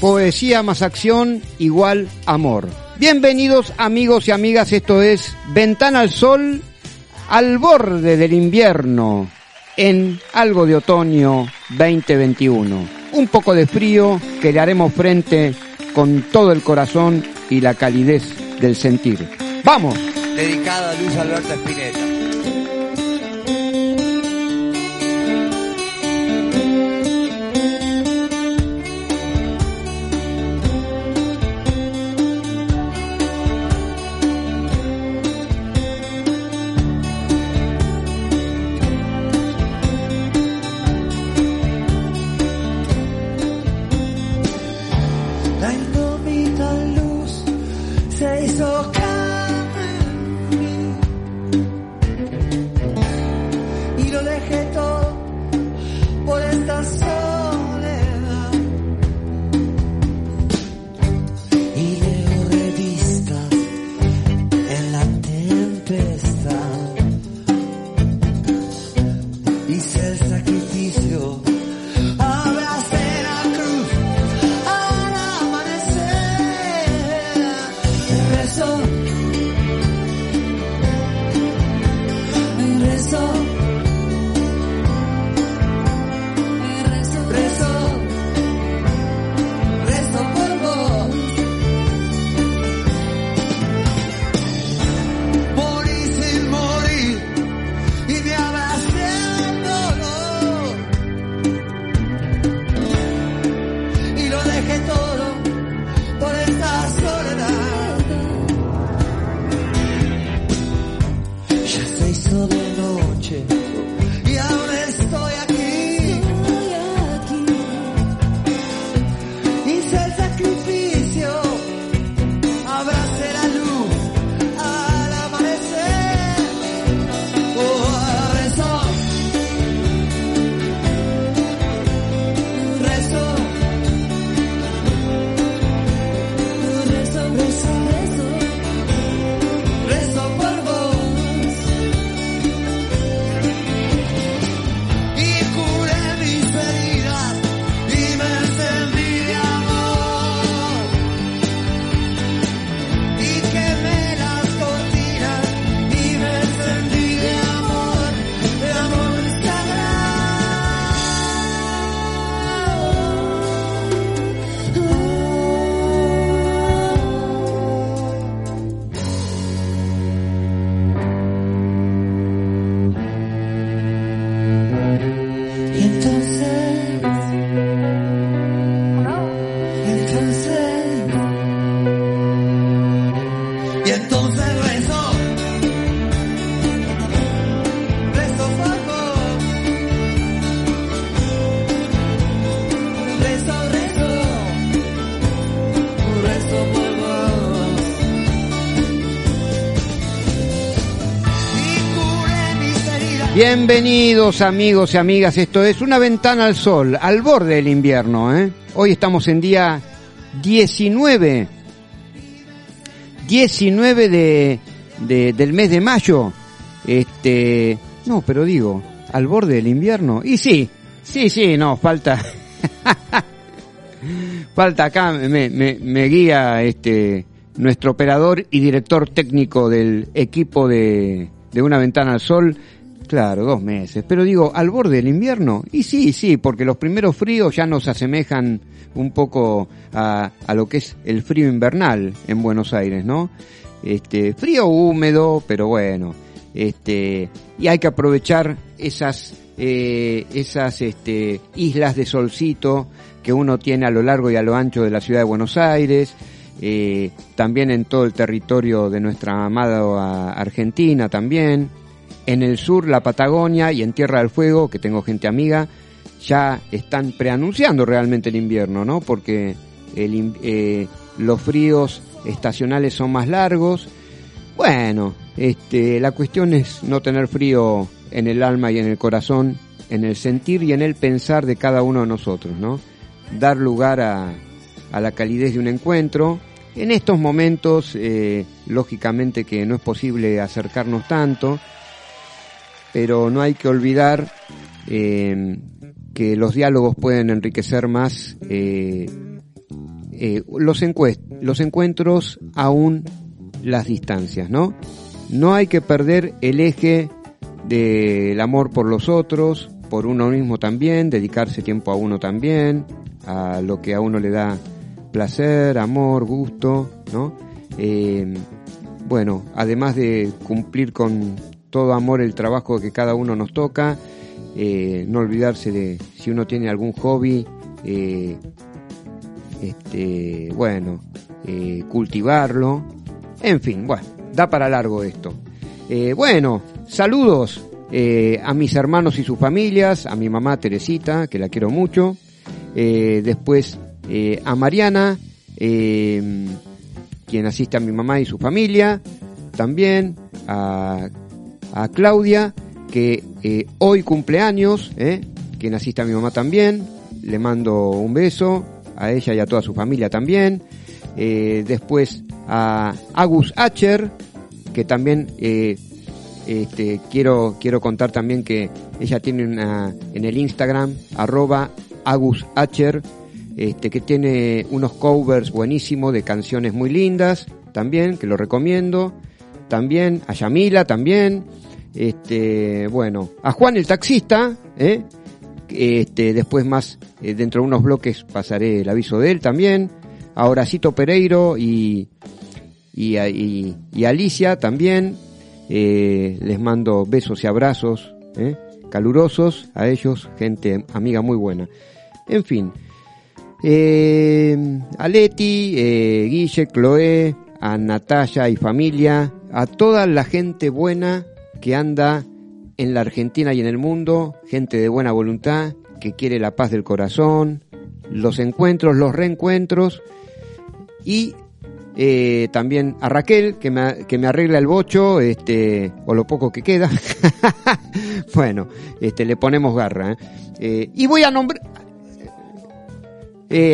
Poesía más acción igual amor. Bienvenidos amigos y amigas, esto es Ventana al Sol al borde del invierno en algo de otoño 2021. Un poco de frío que le haremos frente con todo el corazón y la calidez del sentir. ¡Vamos! Dedicada a Luis Alberto Spinetta. Bienvenidos amigos y amigas, esto es Una Ventana al Sol, al borde del invierno. ¿eh? Hoy estamos en día 19, 19 de, de- del mes de mayo. Este, no, pero digo, al borde del invierno. Y sí, sí, sí, no, falta, falta acá, me, me, me guía este, nuestro operador y director técnico del equipo de, de una ventana al sol, claro, dos meses. Pero digo, al borde del invierno, y sí, sí, porque los primeros fríos ya nos asemejan un poco a, a lo que es el frío invernal en Buenos Aires, ¿no? Este, frío húmedo, pero bueno, este, y hay que aprovechar esas, eh, esas, este, islas de solcito que uno tiene a lo largo y a lo ancho de la ciudad de Buenos Aires, eh, también en todo el territorio de nuestra amada Argentina también, en el sur la Patagonia y en Tierra del Fuego, que tengo gente amiga, ya están preanunciando realmente el invierno, ¿no? Porque eh, los fríos estacionales son más largos. Bueno, este, la cuestión es no tener frío en el alma y en el corazón, en el sentir y en el pensar de cada uno de nosotros, ¿no? Dar lugar a, a la calidez de un encuentro. En estos momentos, eh, lógicamente que no es posible acercarnos tanto, pero no hay que olvidar eh, que los diálogos pueden enriquecer más eh, eh, los, los encuentros aún las distancias, ¿no? No hay que perder el eje del amor por los otros, por uno mismo también, dedicarse tiempo a uno también, a lo que a uno le da placer, amor, gusto, ¿no? Eh, bueno, además de cumplir con todo amor el trabajo que cada uno nos toca, eh, no olvidarse de si uno tiene algún hobby, eh, este, bueno, eh, cultivarlo, en fin, bueno, da para largo esto. Bueno, saludos a mis hermanos y sus familias, a mi mamá Teresita, que la quiero mucho, después a Mariana, quien asiste a mi mamá y su familia, también a, a Claudia, que eh, hoy cumpleaños, eh, quien asiste a mi mamá también, le mando un beso, a ella y a toda su familia también, eh, después a Agus Acher, que también eh, este, quiero, quiero contar también que ella tiene una, en el Instagram, arroba Agus este, que tiene unos covers buenísimos de canciones muy lindas, también, que lo recomiendo. También a Yamila, también. Este, bueno, a Juan el taxista, ¿eh? Este, después más, eh, dentro de unos bloques pasaré el aviso de él también. A Horacito Pereiro y, y, y- Alicia también. Eh, les mando besos y abrazos ¿eh? calurosos a ellos, gente amiga muy buena. En fin, eh, a Leti, eh, Guille, Chloé, a Natalia y familia, a toda la gente buena que anda en la Argentina y en el mundo, gente de buena voluntad, que quiere la paz del corazón, los encuentros, los reencuentros, y eh, también a Raquel, que me, que me arregla el bocho, este, o lo poco que queda. bueno, este, le ponemos garra. ¿eh? Eh, y voy a nombrar,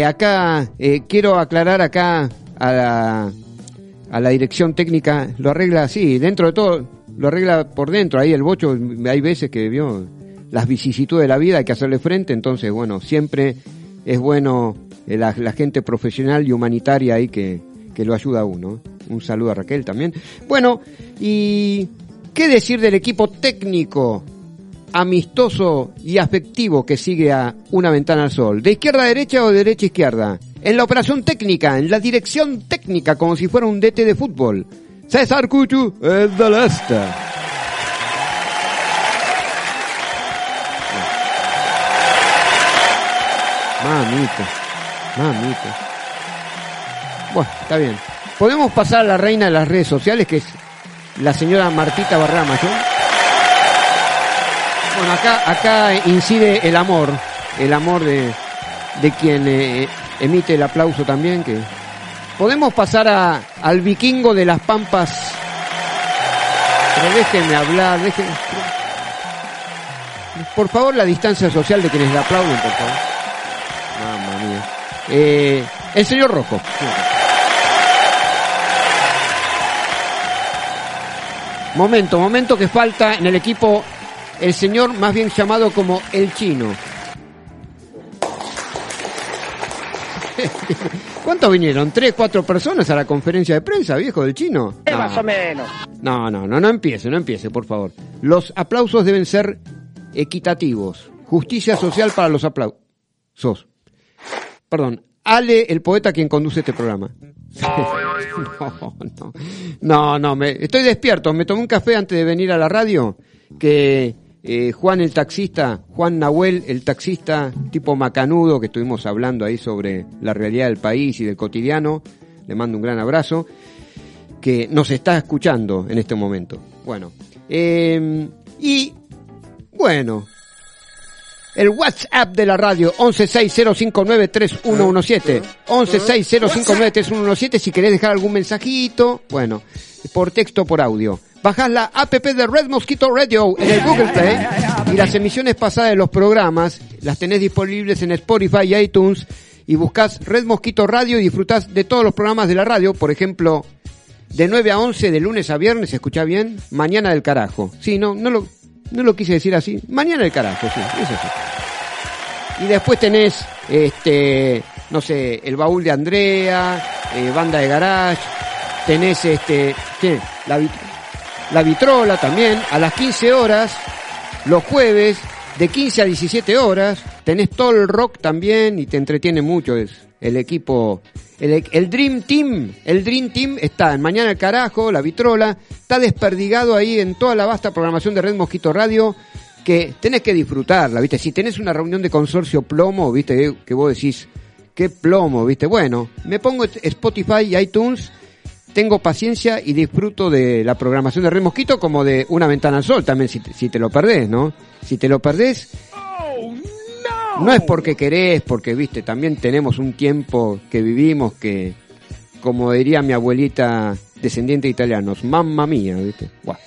acá, quiero aclarar acá a la, a la dirección técnica, lo arregla así, dentro de todo, lo arregla por dentro, ahí el bocho, hay veces que vio las vicisitudes de la vida, hay que hacerle frente, entonces, bueno, siempre es bueno eh, la, gente profesional y humanitaria ahí que, que lo ayuda a uno. Un saludo a Raquel también. Bueno, y qué decir del equipo técnico amistoso y afectivo que sigue a una ventana al sol. ¿De izquierda a derecha o de derecha a izquierda? En la operación técnica, en la dirección técnica, como si fuera un DT de fútbol. César Cuchu, el de la esta. Mamita, mamita. Bueno, está bien. Podemos pasar a la reina de las redes sociales, que es la señora Martita Barrera Mayor. Bueno, acá, acá incide el amor, el amor de, de quien eh, emite el aplauso también, que podemos pasar a, al vikingo de las pampas. Pero déjenme hablar, déjenme. Por favor, la distancia social de quienes le aplauden, por favor. Mamma mía. Eh, el señor Rojo. Momento, momento que falta en el equipo el señor más bien llamado como el chino. ¿Cuántos vinieron? ¿Tres, cuatro personas a la conferencia de prensa, viejo, del chino? No. Más o menos. No, no, no, no empiece, no empiece, por favor. Los aplausos deben ser equitativos. Justicia social para los aplausos. Perdón, Ale, el poeta quien conduce este programa. no, no, no, no, me, estoy despierto. Me tomé un café antes de venir a la radio que eh, Juan el taxista, Juan Nahuel el taxista, tipo macanudo, que estuvimos hablando ahí sobre la realidad del país y del cotidiano. Le mando un gran abrazo que nos está escuchando en este momento. Bueno, eh, y bueno, el WhatsApp de la radio 1160593117. 1160593117 si querés dejar algún mensajito, bueno, por texto por audio. Bajás la app de Red Mosquito Radio en el Google Play y las emisiones pasadas de los programas las tenés disponibles en Spotify y iTunes y buscás Red Mosquito Radio y disfrutás de todos los programas de la radio, por ejemplo, de 9 a 11 de lunes a viernes, ¿se escucha bien? Mañana del carajo. Sí, no, no lo, no lo quise decir así. Mañana del carajo, sí, es así. Y después tenés, este, no sé, el baúl de Andrea, eh, banda de garage, tenés este, ¿qué? La, la vitrola también, a las 15 horas, los jueves, de 15 a 17 horas, tenés todo el rock también y te entretiene mucho, es el equipo, el, el Dream Team, el Dream Team está en Mañana el Carajo, la vitrola, está desperdigado ahí en toda la vasta programación de Red Mosquito Radio, que tenés que disfrutarla, ¿viste? Si tenés una reunión de consorcio plomo, ¿viste? Que vos decís, qué plomo, ¿viste? Bueno, me pongo Spotify y iTunes, tengo paciencia y disfruto de la programación de Red Mosquito como de Una Ventana al Sol también, si, te- si te lo perdés, ¿no? Si te lo perdés, no es porque querés, porque, ¿viste? También tenemos un tiempo que vivimos que, como diría mi abuelita descendiente de italianos, mamma mía, ¿viste? Buah.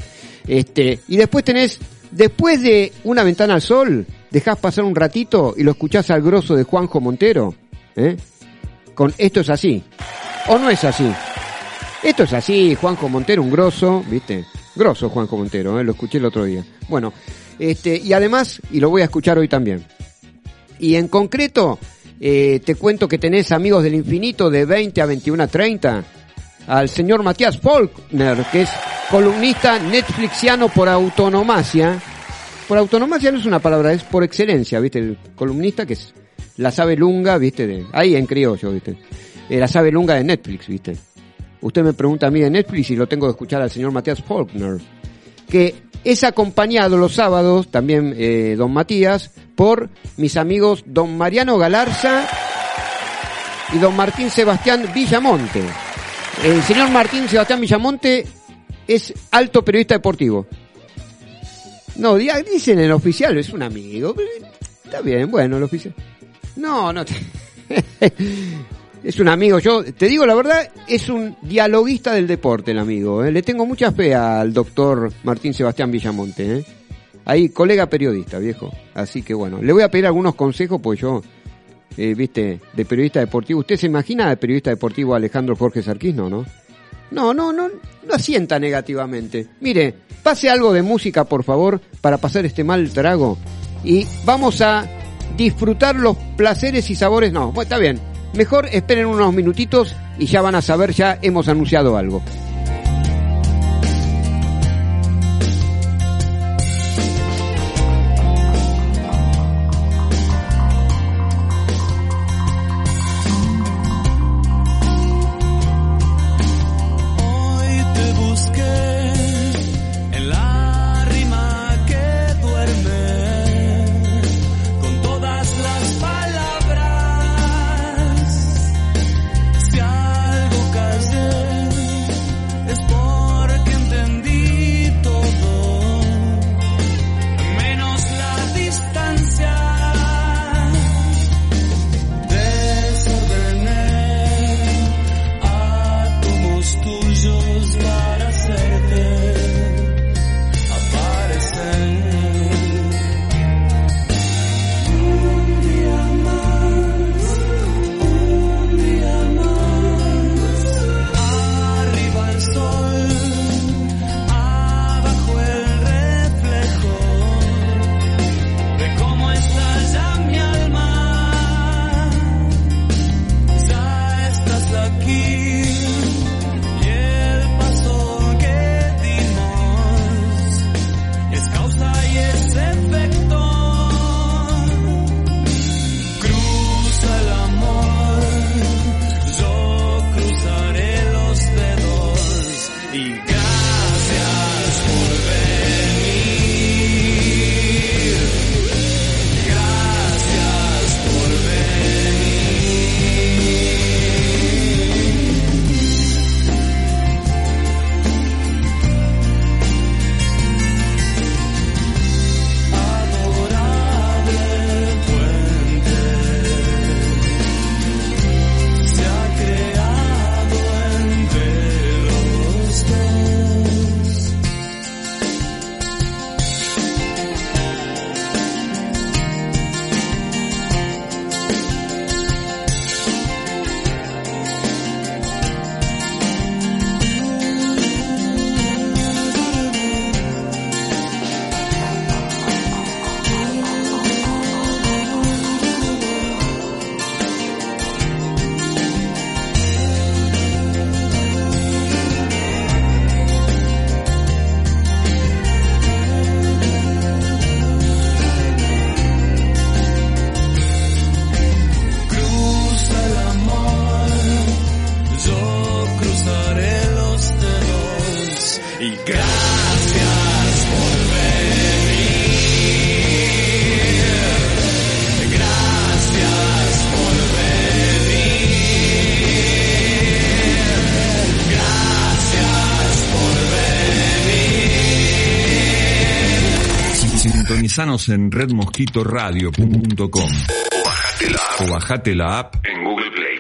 Este, y después tenés, después de Una Ventana al Sol, dejás pasar un ratito y lo escuchás al grosso de Juanjo Montero, ¿eh? Con Esto es así. ¿O no es así? Esto es así, Juanjo Montero, un grosso, ¿viste? Grosso Juanjo Montero, ¿eh? lo escuché el otro día. Bueno, este, y además, y lo voy a escuchar hoy también. Y en concreto, eh, te cuento que tenés amigos del infinito de 20 a 21 a 30. Al señor Matías Faulkner, que es columnista netflixiano por autonomacia. Por autonomacia no es una palabra, es por excelencia, ¿viste? El columnista que es la sabe lunga, ¿viste? De, ahí en criollo, ¿viste? Eh, la sabe lunga de Netflix, ¿viste? Usted me pregunta a mí de Netflix y lo tengo que escuchar al señor Matías Faulkner que es acompañado los sábados, también eh, don Matías, por mis amigos don Mariano Galarza y don Martín Sebastián Villamonte. El señor Martín Sebastián Villamonte es alto periodista deportivo. No, di- dicen el oficial, es un amigo. Está bien, bueno, el oficial. No, no. es un amigo, yo te digo la verdad, es un dialoguista del deporte el amigo. ¿eh? Le tengo mucha fe al doctor Martín Sebastián Villamonte. ¿eh? Ahí, colega periodista, viejo. Así que bueno, le voy a pedir algunos consejos, pues yo, eh, viste, de periodista deportivo. ¿Usted se imagina de periodista deportivo Alejandro Jorge Sarquisno, no? No, no, no, no asienta negativamente. Mire, pase algo de música, por favor, para pasar este mal trago. Y vamos a disfrutar los placeres y sabores. No, bueno, está bien. Mejor esperen unos minutitos y ya van a saber, ya hemos anunciado algo. Sintonizanos en redmosquitoradio.com o bajate la app en Google Play.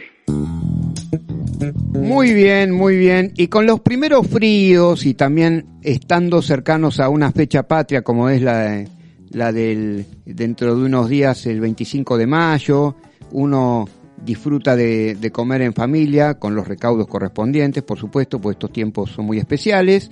Muy bien, muy bien. Y con los primeros fríos y también estando cercanos a una fecha patria como es la, de- la del dentro de unos días, el 25 de mayo, uno disfruta de, de comer en familia con los recaudos correspondientes, por supuesto, pues estos tiempos son muy especiales.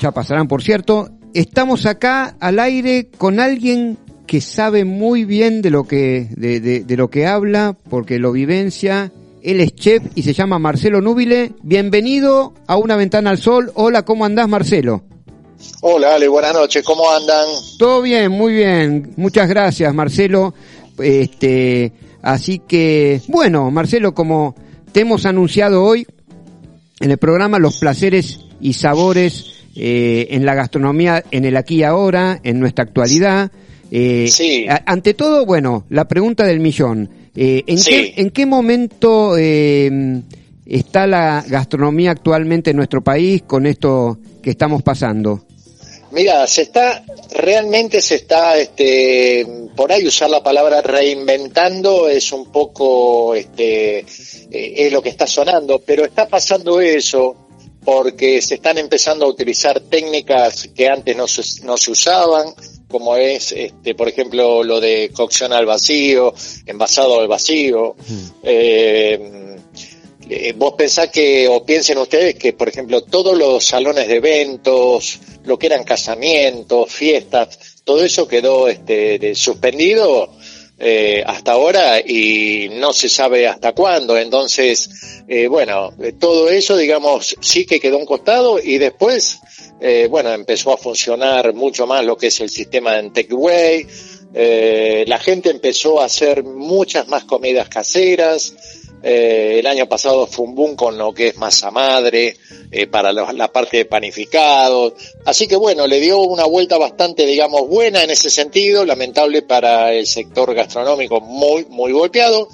Ya pasarán, por cierto. Estamos acá al aire con alguien que sabe muy bien de lo que, de, de- de lo que habla, porque lo vivencia. Él es chef y se llama Marcelo Núbile. Bienvenido a Una Ventana al Sol. Hola, ¿cómo andás, Marcelo? Hola, Ale, buenas noches, ¿cómo andan? Todo bien, muy bien. Muchas gracias, Marcelo. Este, así que, bueno, Marcelo, como te hemos anunciado hoy en el programa Los placeres y sabores eh, en la gastronomía, en el aquí y ahora, en nuestra actualidad. Eh, Sí. a- Ante todo, bueno, la pregunta del millón. Eh, ¿en, Sí. qué, ¿En qué momento eh, está la gastronomía actualmente en nuestro país con esto que estamos pasando? Mira, se está, realmente se está, este, por ahí usar la palabra reinventando es un poco, este, eh, es lo que está sonando, pero está pasando eso porque se están empezando a utilizar técnicas que antes no se, no se usaban, como es, este, por ejemplo, lo de cocción al vacío, envasado al vacío. Eh, eh, vos pensás que, o piensen ustedes que, por ejemplo, todos los salones de eventos, lo que eran casamientos, fiestas, todo eso quedó este, de- suspendido eh, hasta ahora y no se sabe hasta cuándo. Entonces, eh, bueno, eh, todo eso, digamos, sí que quedó un costado y después, eh, bueno, empezó a funcionar mucho más lo que es el sistema en Takeaway. La gente empezó a hacer muchas más comidas caseras. Eh, el año pasado fue un boom con lo que es masa madre, eh, para los- la parte de panificados. Así que bueno, le dio una vuelta bastante, digamos, buena en ese sentido, lamentable para el sector gastronómico, muy, muy golpeado.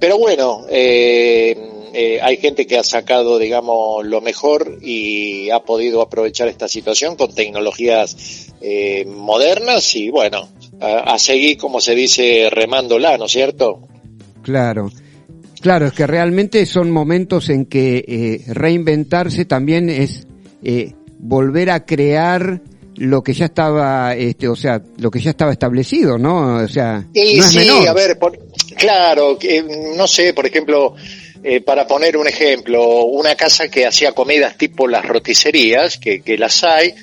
Pero bueno, eh, eh, hay gente que ha sacado, digamos, lo mejor y ha podido aprovechar esta situación con tecnologías eh, modernas y bueno, a, a seguir, como se dice, remándola, ¿no es cierto? Claro. Claro, es que realmente son momentos en que eh, reinventarse también es eh, volver a crear lo que ya estaba, este, o sea, lo que ya estaba establecido, ¿no? O sea, Y no es sí, menor. a ver, por- claro, que, no sé, por ejemplo, eh, para poner un ejemplo, una casa que hacía comidas tipo las roticerías, que, que las hay,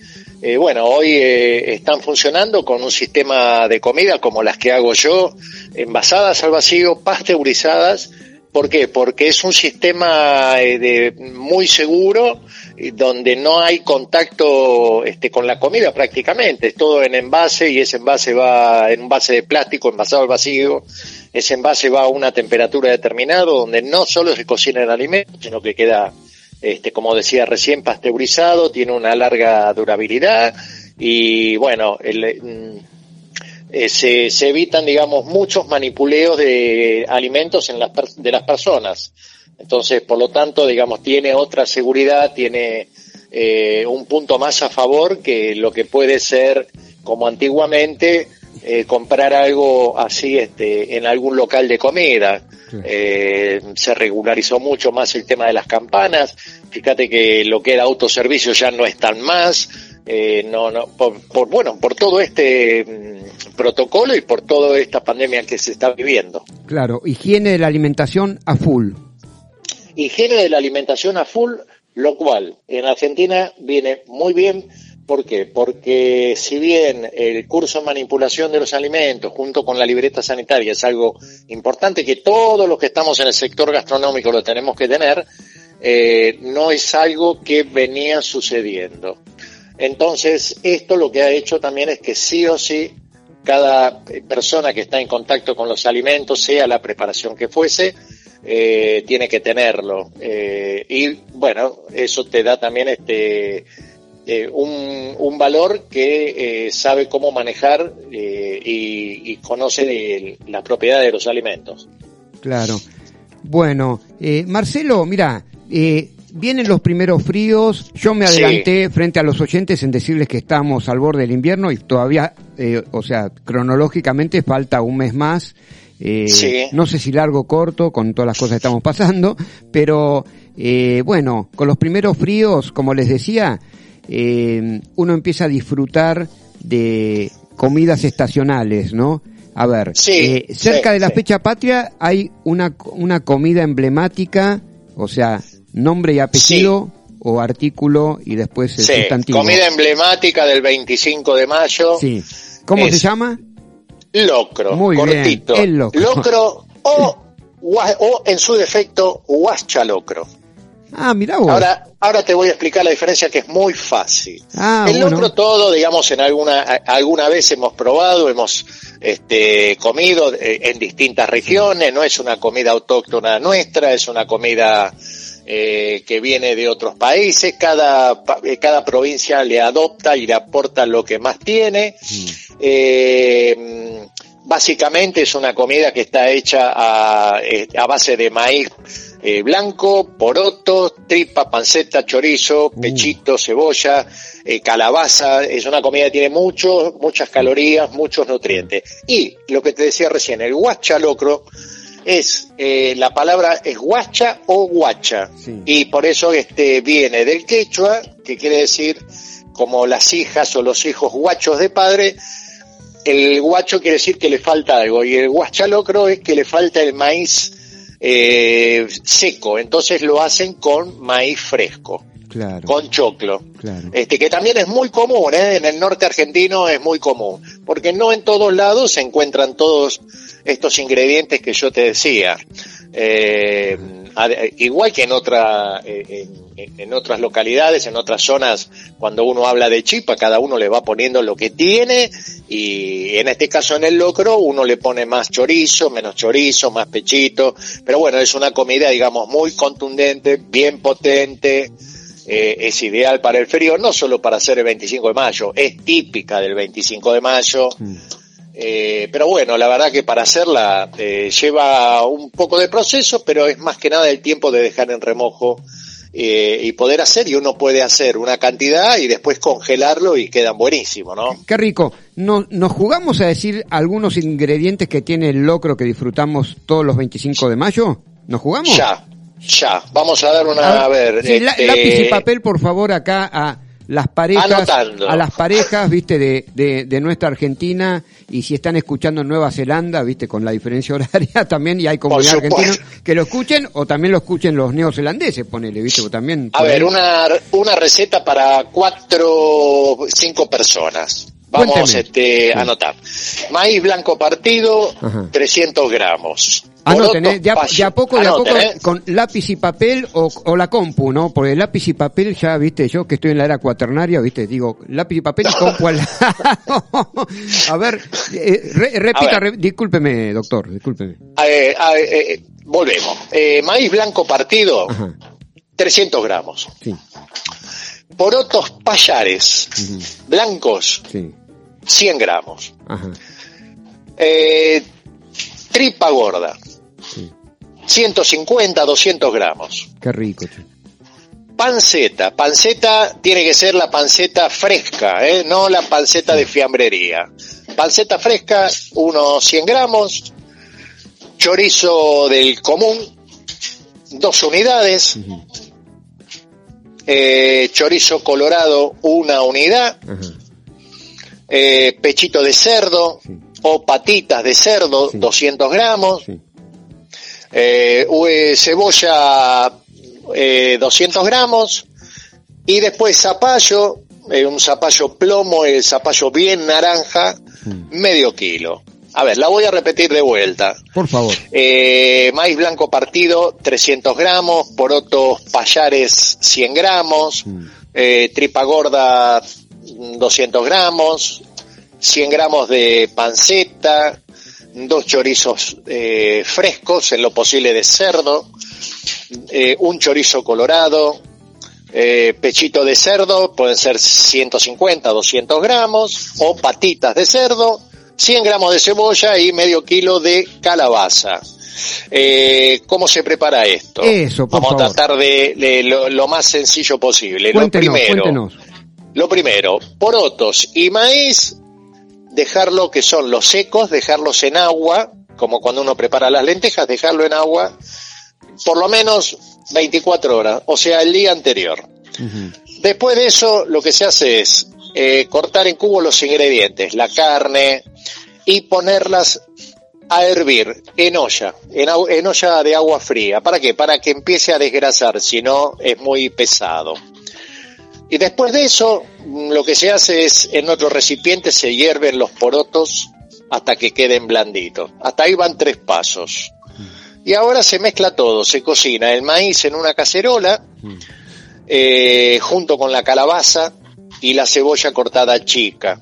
eh, bueno, hoy eh, están funcionando con un sistema de comida como las que hago yo, envasadas al vacío, pasteurizadas. ¿Por qué? Porque es un sistema eh, muy seguro y donde no hay contacto este, con la comida prácticamente. Es todo en envase y ese envase va en un envase de plástico envasado al vacío. Ese envase va a una temperatura determinada donde no solo se cocina el alimento, sino que queda, este, como decía recién, pasteurizado, tiene una larga durabilidad y bueno, el, mm, eh, se, se evitan, digamos, muchos manipuleos de alimentos en las, de las personas. Entonces, por lo tanto, digamos, tiene otra seguridad, tiene eh, un punto más a favor que lo que puede ser, como antiguamente, eh, comprar algo así este, en algún local de comida. Eh, se regularizó mucho más el tema de las campanas. Fíjate que lo que era autoservicio ya no están más. Eh, no, no, por, por, bueno, por todo este mm, protocolo y por toda esta pandemia que se está viviendo. Claro, higiene de la alimentación a full. Higiene de la alimentación a full, lo cual en Argentina viene muy bien. ¿Por qué? Porque si bien el curso de manipulación de los alimentos junto con la libreta sanitaria es algo importante que todos los que estamos en el sector gastronómico lo tenemos que tener, eh, no es algo que venía sucediendo. Entonces, esto lo que ha hecho también es que sí o sí cada persona que está en contacto con los alimentos, sea la preparación que fuese, eh, tiene que tenerlo. Eh, y bueno, eso te da también este eh, un, un valor que eh, sabe cómo manejar y, y conoce de las propiedades de los alimentos. Claro. Bueno, Marcelo, mira, eh, vienen los primeros fríos. Yo me Sí. adelanté frente a los oyentes en decirles que estamos al borde del invierno y todavía, eh, o sea, cronológicamente falta un mes más. Eh, Sí. No sé si largo o corto con todas las cosas que estamos pasando, pero eh, bueno, con los primeros fríos, como les decía, eh, uno empieza a disfrutar de comidas estacionales, ¿no? A ver, Sí, eh, cerca de la fecha patria hay una, una comida emblemática, o sea, nombre y apellido o artículo y después el Sí, sustantivo. comida emblemática del 25 de mayo. Sí. ¿Cómo Es- se llama? Locro, Muy bien, cortito. el locro. Locro o, o en su defecto, huascha locro. Ah, mirá vos. Ahora, ahora te voy a explicar la diferencia que es muy fácil. Ah, el bueno. locro todo, digamos, en alguna alguna vez hemos probado, hemos este, comido eh, en distintas regiones. No es una comida autóctona nuestra, es una comida eh, que viene de otros países. Cada eh, cada provincia le adopta y le aporta lo que más tiene. Eh, básicamente es una comida que está hecha a, a base de maíz eh, blanco, poroto, tripa, panceta, chorizo, pechito, cebolla, eh, calabaza. Es una comida que tiene mucho, muchas calorías, muchos nutrientes. Y lo que te decía recién, el guacha locro es eh, la palabra es guacha o guacha. Sí. y por eso este viene del quechua que quiere decir como las hijas o los hijos guachos de padre. El guacho quiere decir que le falta algo y el guachalocro es que le falta el maíz eh, seco. Entonces lo hacen con maíz fresco Claro. con choclo Claro. este que también es muy común ¿eh? en el norte argentino es muy común porque no en todos lados se encuentran todos estos ingredientes que yo te decía Eh, igual que en otra en, en otras localidades en otras zonas cuando uno habla de chipa cada uno le va poniendo lo que tiene y en este caso en el locro uno le pone más chorizo menos chorizo más pechito pero bueno es una comida digamos muy contundente bien potente eh, es ideal para el frío, no solo para hacer el 25 de mayo, es típica del 25 de mayo. Eh, pero bueno, la verdad que para hacerla eh, lleva un poco de proceso, pero es más que nada el tiempo de dejar en remojo eh, y poder hacer, y uno puede hacer una cantidad y después congelarlo y quedan buenísimos, ¿no? Qué rico. ¿No- ¿Nos jugamos a decir algunos ingredientes que tiene el locro que disfrutamos todos los 25 de mayo? ¿Nos jugamos? Ya, ya. Vamos a dar una, a ver. Sí, este, lápiz y papel, por favor, acá a las parejas, Anotando. a las parejas, viste, de, de, de nuestra Argentina, y si están escuchando en Nueva Zelanda, viste, con la diferencia horaria también, y hay comunidad argentina, que lo escuchen, o también lo escuchen los neozelandeses, ponele, viste, o también. A ver, ahí. una, una receta para cuatro, cinco personas. Vamos este, a anotar. Maíz blanco partido, Ajá. 300 gramos. Anoten, Porotos ¿eh? de, a, payo- de a poco, a Anoten, con lápiz y papel o, o la compu, ¿no? Porque lápiz y papel ya, viste, yo que estoy en la era cuaternaria, viste, digo, lápiz y papel y compu al lado. a ver, eh, re- repita, A ver. re- discúlpeme, doctor, discúlpeme. Eh, eh, eh, volvemos. Eh, maíz blanco partido, Ajá, 300 gramos. sí, Porotos payares, blancos, sí, 100 gramos. ajá, Eh, tripa gorda, sí, 150, 200 gramos. qué rico. Panceta. Panceta tiene que ser la panceta fresca, ¿eh? no la panceta de fiambrería. Panceta fresca, unos 100 gramos. Chorizo del común, dos unidades. Eh, chorizo colorado, una unidad. Eh, pechito de cerdo Sí. o patitas de cerdo, Sí. 200 gramos. sí, eh, ue- cebolla eh, 200 gramos y después zapallo, eh, un zapallo plomo, el zapallo bien naranja, Mm. medio kilo. A ver, la voy a repetir de vuelta. por favor. Eh, maíz blanco partido 300 gramos, porotos payares 100 gramos, Mm. eh, tripa gorda 200 gramos, 100 gramos de panceta, dos chorizos eh, frescos, en lo posible de cerdo, eh, un chorizo colorado, eh, pechito de cerdo, pueden ser 150, 200 gramos, o patitas de cerdo, 100 gramos de cebolla y medio kilo de calabaza. Eh, ¿Cómo se prepara esto? Eso, por Vamos a tratar de, de lo, lo más sencillo posible. Cuéntenos, lo primero, cuéntenos. Lo primero, porotos y maíz, dejarlo que son los secos, dejarlos en agua, como cuando uno prepara las lentejas, dejarlo en agua por lo menos 24 horas, o sea, el día anterior. Después de eso, lo que se hace es eh, cortar en cubos los ingredientes, la carne, y ponerlas a hervir en olla, en, en olla de agua fría. ¿Para qué? Para que empiece a desgrasar, si no es muy pesado. Y después de eso, mm, lo que se hace es, en otro recipiente se hierven los porotos hasta que queden blanditos. Hasta ahí van tres pasos. Y ahora se mezcla todo, se cocina el maíz en una cacerola, eh, junto con la calabaza y la cebolla cortada chica.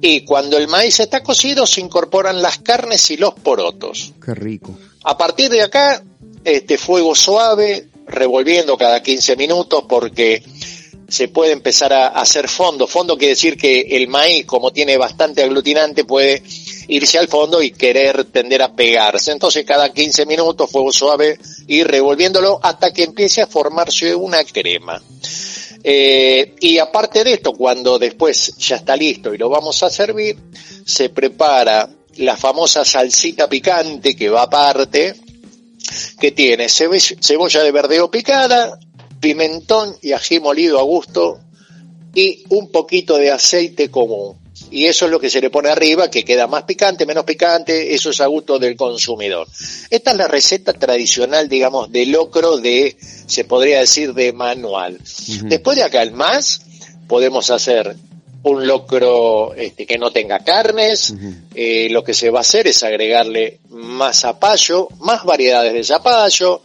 Y cuando el maíz está cocido, se incorporan las carnes y los porotos. Qué rico. A partir de acá, este fuego suave, revolviendo cada 15 minutos porque se puede empezar a hacer fondo. Fondo quiere decir que el maíz, como tiene bastante aglutinante, puede irse al fondo y querer tender a pegarse. Entonces cada 15 minutos, fuego suave, ir revolviéndolo hasta que empiece a formarse una crema. Eh, y aparte de esto, cuando después ya está listo y lo vamos a servir, se prepara la famosa salsita picante que va aparte, que tiene cebolla de verdeo picada, pimentón y ají molido a gusto y un poquito de aceite común. Y eso es lo que se le pone arriba, que queda más picante, menos picante, eso es a gusto del consumidor. Esta es la receta tradicional, digamos, de locro de, se podría decir, de manual. Después de acá, el más, podemos hacer un locro este, que no tenga carnes. Eh, lo que se va a hacer es agregarle más zapallo, más variedades de zapallo.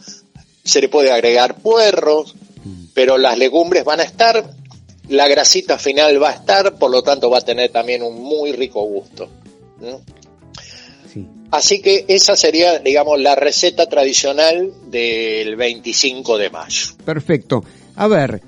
Se le puede agregar puerros, pero las legumbres van a estar, la grasita final va a estar, por lo tanto va a tener también un muy rico gusto. ¿Mm? Sí. Así que esa sería, digamos, la receta tradicional del 25 de mayo. Perfecto. A ver,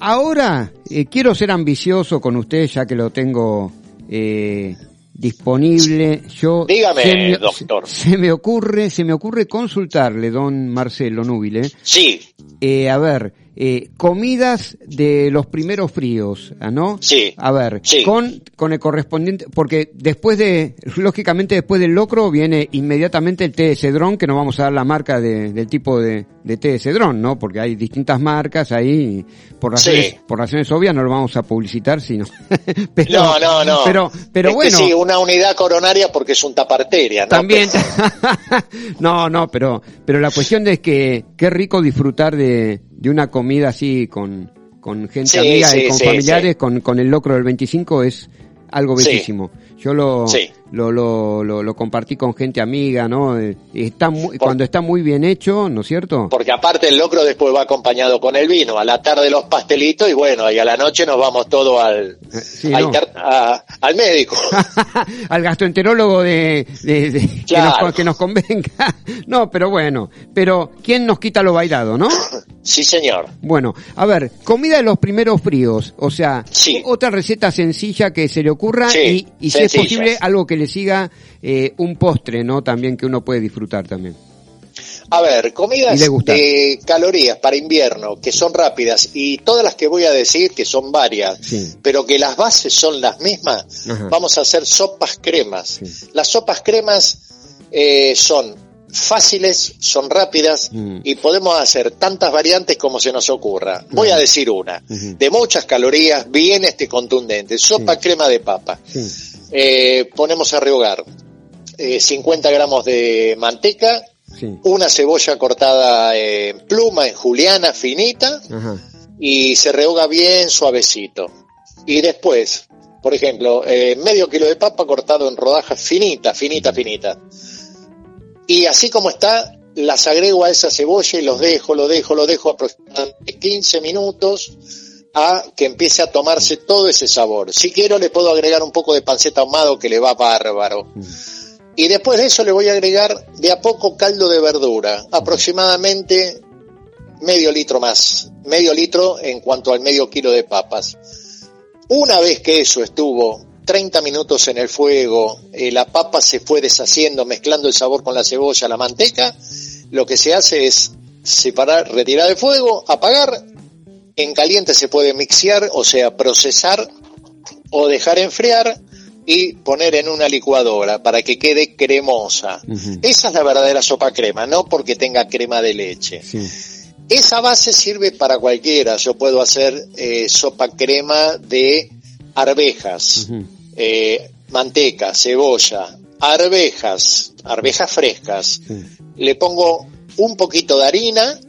ahora eh, quiero ser ambicioso con usted ya que lo tengo eh, disponible. Yo Dígame, se me, doctor. Se, se me ocurre, se me ocurre consultarle, don Marcelo Núbile. Sí, Eh, a ver, eh, comidas de los primeros fríos, ¿ah, ¿no? Sí. A ver, Sí. con, con el correspondiente, porque después de, lógicamente después del locro viene inmediatamente el té de cedrón, que no vamos a dar la marca de- del tipo de, de té de cedrón, ¿no? Porque hay distintas marcas ahí, por razones, Sí. por razones obvias no lo vamos a publicitar, sino, pero, no, no, no. pero, pero Este bueno. Sí, una unidad coronaria porque es un taparteria, ¿no? También. No, no, pero, pero la cuestión es que qué rico disfrutar de, de una comida así con, con gente Sí, amiga y con sí, familiares, con, con el locro del 25 es algo bellísimo. Yo lo, Sí. Lo, lo, lo, lo compartí con gente amiga, ¿no? Eh, Está muy, Por- cuando está muy bien hecho, ¿no es cierto? Porque aparte el locro después va acompañado con el vino. A la tarde los pastelitos y bueno, y a la noche nos vamos todos al, Eh, sí, a no. inter- a- al médico. al gastroenterólogo de, de- de- que, nos, que nos convenga. no, pero bueno, pero ¿quién nos quita lo bailado, no? sí, señor. Bueno, a ver, comida de los primeros fríos, o sea, Sí. otra receta sencilla que se le ocurra Sí, y, y si es posible algo que le siga eh, un postre, ¿no? También que uno puede disfrutar también. A ver, comidas de calorías para invierno que son rápidas y todas las que voy a decir que son varias, Sí. pero que las bases son las mismas, Ajá. vamos a hacer sopas cremas. Sí. Las sopas cremas eh, son fáciles, son rápidas Mm. y podemos hacer tantas variantes como se nos ocurra. Voy a decir una, de muchas calorías, bien este contundente, sopa crema de papa. Sí. Eh, ponemos a rehogar eh, 50 gramos de manteca, Sí. una cebolla cortada en pluma, en juliana, finita, Ajá. y se rehoga bien suavecito. Y después, por ejemplo, eh, medio kilo de papa cortado en rodajas finita, finita, finita. Y así como está, las agrego a esa cebolla y los dejo, lo dejo, lo dejo aproximadamente 15 minutos a que empiece a tomarse todo ese sabor. Si quiero le puedo agregar un poco de panceta ahumado que le va bárbaro. Y después de eso le voy a agregar de a poco caldo de verdura, aproximadamente medio litro más, medio litro en cuanto al medio kilo de papas. Una vez que eso estuvo 30 minutos en el fuego, eh, la papa se fue deshaciendo, mezclando el sabor con la cebolla, la manteca, lo que se hace es separar, retirar del fuego, apagar, en caliente se puede mixear, o sea, procesar o dejar enfriar y poner en una licuadora para que quede cremosa. Esa es la verdadera sopa crema, no porque tenga crema de leche. Sí. Esa base sirve para cualquiera. Yo puedo hacer eh, sopa crema de arvejas. Eh, manteca, cebolla, arvejas, arvejas frescas. Sí. Le pongo un poquito de harina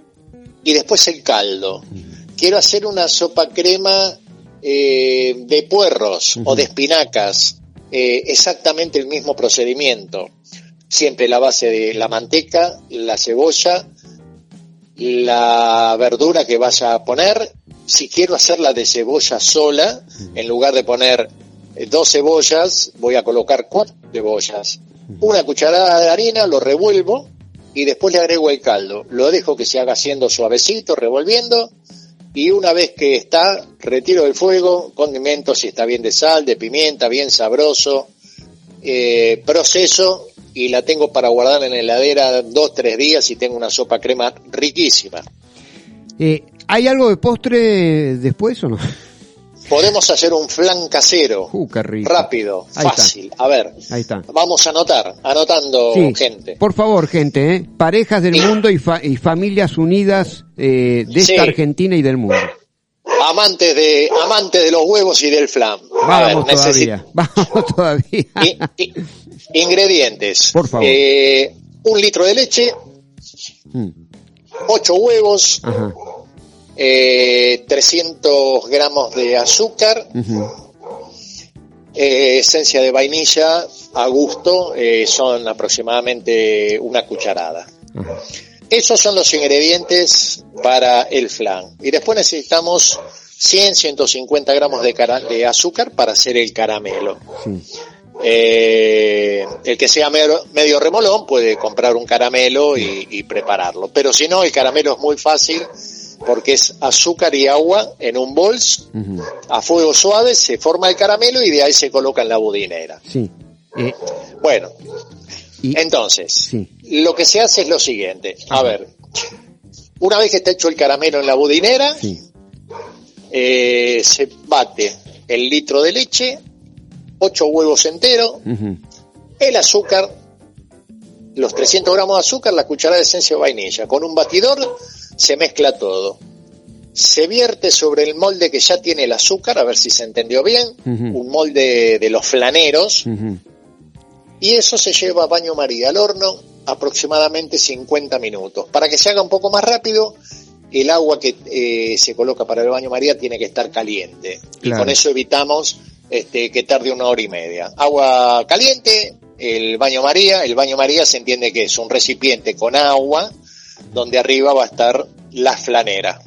y después el caldo. Quiero hacer una sopa crema eh, de puerros o de espinacas. eh, exactamente el mismo procedimiento. Siempre la base de la manteca, la cebolla, la verdura que vaya a poner. Si quiero hacerla de cebolla sola, en lugar de poner dos cebollas, voy a colocar cuatro cebollas. Una cucharada de harina, lo revuelvo y después le agrego el caldo. Lo dejo que se haga haciendo suavecito, revolviendo. Y una vez que está, retiro del fuego, condimento si está bien de sal, de pimienta, bien sabroso, eh, proceso y la tengo para guardar en la heladera dos, tres días y tengo una sopa crema riquísima. Eh, ¿Hay algo de postre después o no? Podemos hacer un flan casero, Uh, qué rico. rápido, Ahí está. fácil. A ver, Ahí está. vamos a anotar, anotando Sí, gente. Por favor, gente, ¿eh? parejas del Sí. mundo y, fa- y familias unidas eh, de Sí. esta Argentina y del mundo. Amantes de, amantes de los huevos y del flan. Ver, Vamos todavía, vamos todavía. Ingredientes. Por favor. Eh, un litro de leche, Mm, ocho huevos, Ajá. Eh, 300 gramos de azúcar, eh, esencia de vainilla a gusto, eh, son aproximadamente una cucharada. Esos son los ingredientes para el flan. Y después necesitamos 100, 150 gramos de, azúcar para hacer el caramelo. Sí. Eh, el que sea medio, medio remolón puede comprar un caramelo y, y prepararlo. Pero si no, el caramelo es muy fácil porque es azúcar y agua en un bols. A fuego suave se forma el caramelo y de ahí se coloca en la budinera. Sí. Eh, Bueno, y, entonces, Sí. lo que se hace es lo siguiente. A ver, una vez que está hecho el caramelo en la budinera, sí. eh, se bate el litro de leche, ocho huevos enteros, el azúcar, los 300 gramos de azúcar, la cucharada de esencia de vainilla. Con un batidor se mezcla todo. Se vierte sobre el molde que ya tiene el azúcar, a ver si se entendió bien, un molde de los flaneros, y eso se lleva a baño María al horno aproximadamente 50 minutos. Para que se haga un poco más rápido, el agua que eh, se coloca para el baño María tiene que estar caliente. Y con eso evitamos este, que tarde una hora y media. Agua caliente, el baño María. El baño María se entiende que es un recipiente con agua donde arriba va a estar la flanera.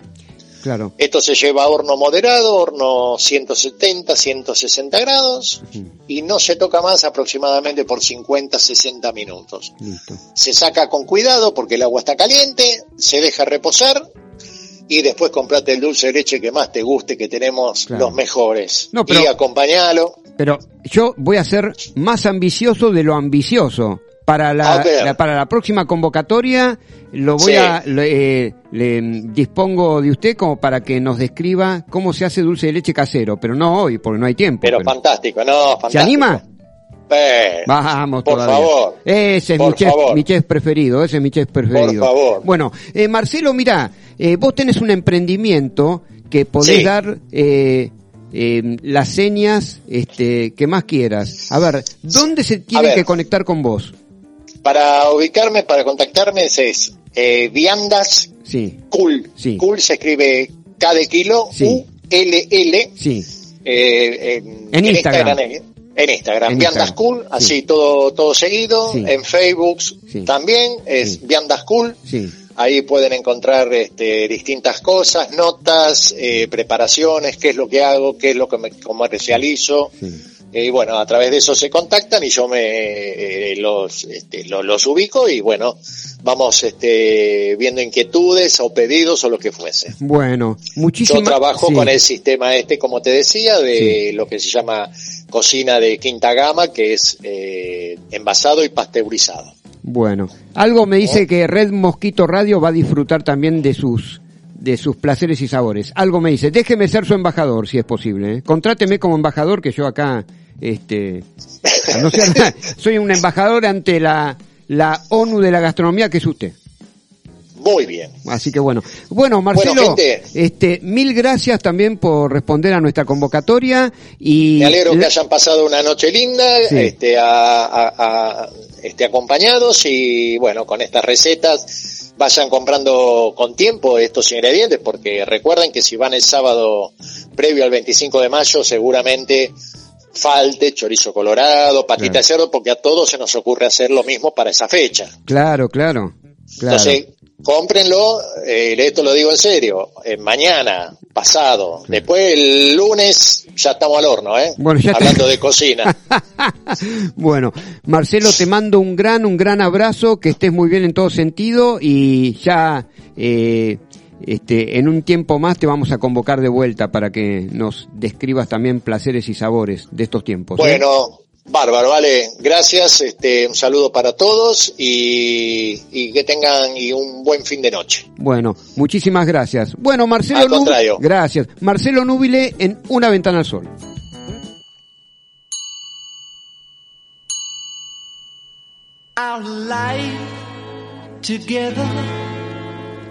Claro. Esto se lleva a horno moderado, horno 170, 160 grados y no se toca más aproximadamente por 50, 60 minutos. Listo. Se saca con cuidado porque el agua está caliente, se deja reposar y después comprate el dulce de leche que más te guste, que tenemos Claro. los mejores. No, pero- Y acompañalo. Pero yo voy a ser más ambicioso de lo ambicioso. Para la, para la próxima convocatoria lo voy Sí. a le, eh, le dispongo de usted como para que nos describa cómo se hace dulce de leche casero, pero no hoy porque no hay tiempo. Pero pero- fantástico, no, fantástico. ¿Se anima? Eh, Vamos Por todavía. favor. Ese es Por mi chef, mi chef preferido, ese es mi chef preferido. favor. Bueno, eh, Marcelo, mira, eh, vos tenés un emprendimiento que podés Sí. dar eh, eh, las señas este, que más quieras. A ver, ¿dónde se tienen ver. que conectar con vos? Para ubicarme, para contactarme es eh, Viandas Sí, Cool. Sí. Cool se escribe K de kilo, Sí. U, L, L. sí, eh, en, En Instagram. En Instagram, En Viandas Instagram. Cool, Sí. así todo, todo seguido. Sí. En Facebook Sí. también es. Viandas Cool. sí. Ahí pueden encontrar este, distintas cosas, notas, eh, preparaciones, qué es lo que hago, qué es lo que me comercializo. Eh, Y bueno, a través de eso se contactan y yo me eh, los, este, lo- los ubico y bueno, vamos este, viendo inquietudes o pedidos o lo que fuese. Bueno, muchísimas Yo trabajo sí. con el sistema este, como te decía, de lo que se llama cocina de quinta gama que es eh, envasado y pasteurizado. Bueno, algo me dice que Red Mosquito Radio va a disfrutar también de sus de sus placeres y sabores. Algo me dice, déjeme ser su embajador si es posible. ¿eh? Contráteme como embajador que yo acá, este, no soy un embajador ante la, la ONU de la gastronomía que es usted. Muy bien. Así que bueno. Bueno, Marcelo, Bueno, este, mil gracias también por responder a nuestra convocatoria y Me alegro que hayan pasado una noche linda, Sí. este, a- a- a- este, acompañados y bueno, con estas recetas vayan comprando con tiempo estos ingredientes porque recuerden que si van el sábado previo al 25 de mayo seguramente falte chorizo colorado, patita Claro. de cerdo, porque a todos se nos ocurre hacer lo mismo para esa fecha. Claro, claro. Claro. Entonces, cómprenlo, eh, esto lo digo en serio, eh, mañana, pasado, después el lunes ya estamos al horno, ¿eh? Bueno, ya. Hablando de cocina. bueno, Marcelo, te mando un gran, un gran abrazo, que estés muy bien en todo sentido y ya eh, este, en un tiempo más te vamos a convocar de vuelta para que nos describas también placeres y sabores de estos tiempos. ¿eh? Bueno, bárbaro, vale, gracias, este, un saludo para todos y, y que tengan y un buen fin de noche. Bueno, muchísimas gracias. Bueno, Marcelo Al Nub- contrario. Gracias. Marcelo Núbile en Una Ventana al Sol. Our life together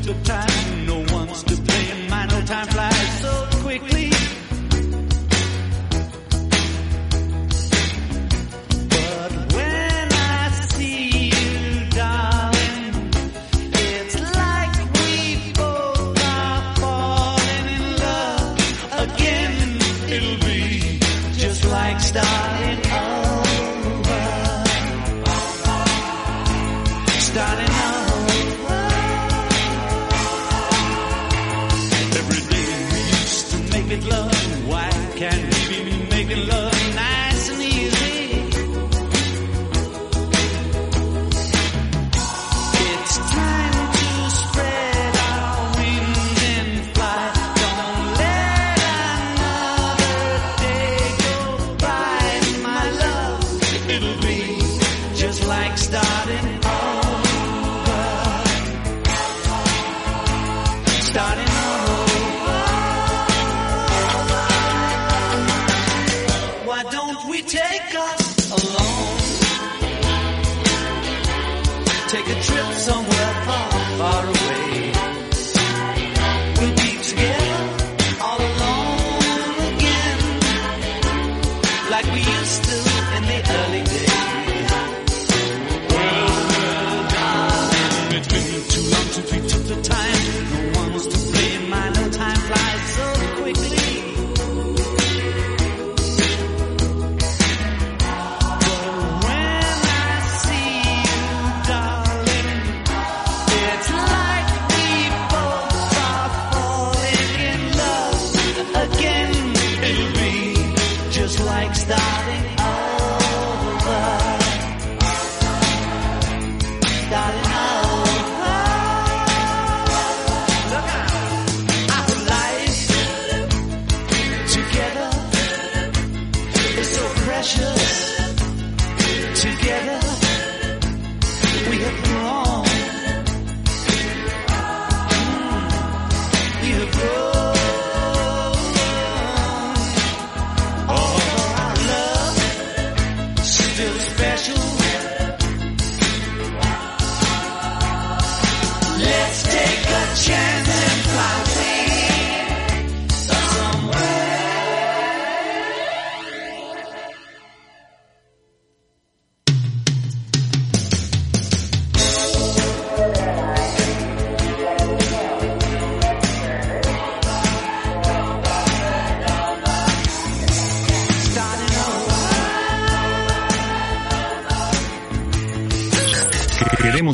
took the time. Like we used to